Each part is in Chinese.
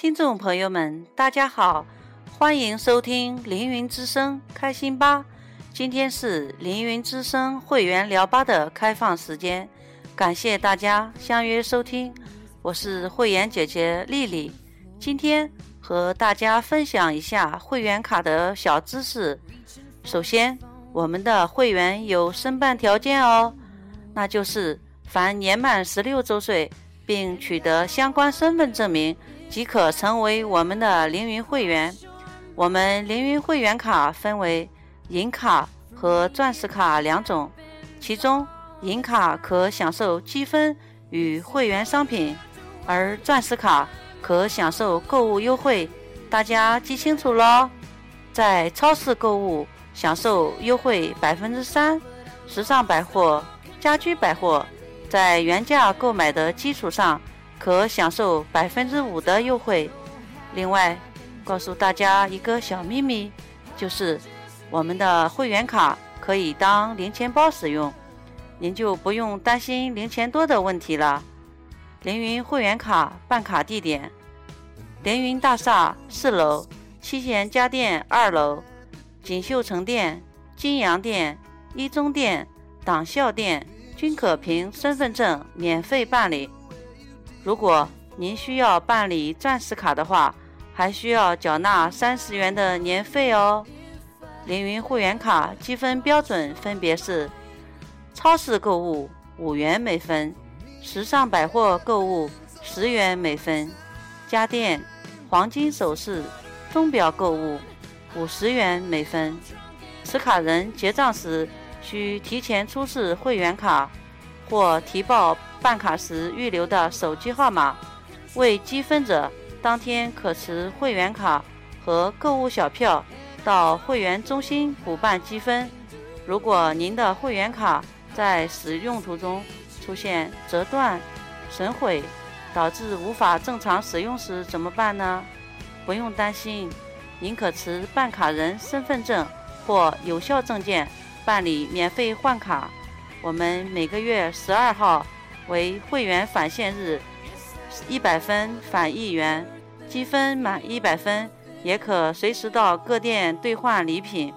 听众朋友们，大家好，欢迎收听《凌云之声》开心吧。今天是凌云之声会员聊吧的开放时间，感谢大家相约收听。我是会员姐姐丽丽，今天和大家分享一下会员卡的小知识。首先，我们的会员有申办条件哦，那就是凡年满十六周岁并取得相关身份证明。即可成为我们的凌云会员。我们凌云会员卡分为银卡和钻石卡两种，其中银卡可享受积分与会员商品，而钻石卡可享受购物优惠。大家记清楚喽！在超市购物享受优惠百分之三，时尚百货、家居百货在原价购买的基础上。可享受百分之五的优惠。另外，告诉大家一个小秘密，就是我们的会员卡可以当零钱包使用，您就不用担心零钱多的问题了。凌云会员卡办卡地点：凌云大厦四楼、七贤家电二楼、锦绣城店、金阳店、一中店、党校店均可凭身份证免费办理。如果您需要办理钻石卡的话，还需要缴纳三十元的年费哦。凌云会员卡积分标准分别是：超市购物五元每分，时尚百货购物十元每分，家电、黄金首饰、钟表购物五十元每分。持卡人结账时需提前出示会员卡。或提报办卡时预留的手机号码。为积分者，当天可持会员卡和购物小票到会员中心补办积分。如果您的会员卡在使用途中出现折断、损毁，导致无法正常使用时怎么办呢？不用担心，您可持办卡人身份证或有效证件办理免费换卡。我们每个月十二号为会员返现日，一百分返一元，积分满一百分也可随时到各店兑换礼品。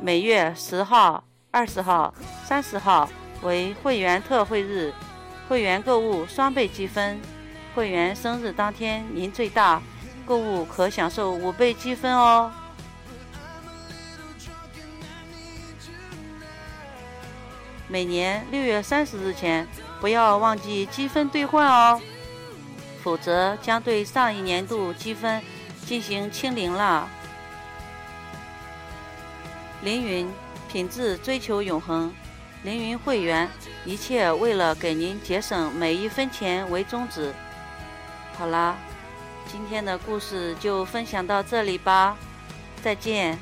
每月十号、二十号、三十号为会员特惠日，会员购物双倍积分。会员生日当天您最大，购物可享受五倍积分哦。每年六月三十日前，不要忘记积分兑换哦，否则将对上一年度积分进行清零了。凌云品质追求永恒，凌云会员一切为了给您节省每一分钱为宗旨。好啦，今天的故事就分享到这里吧，再见。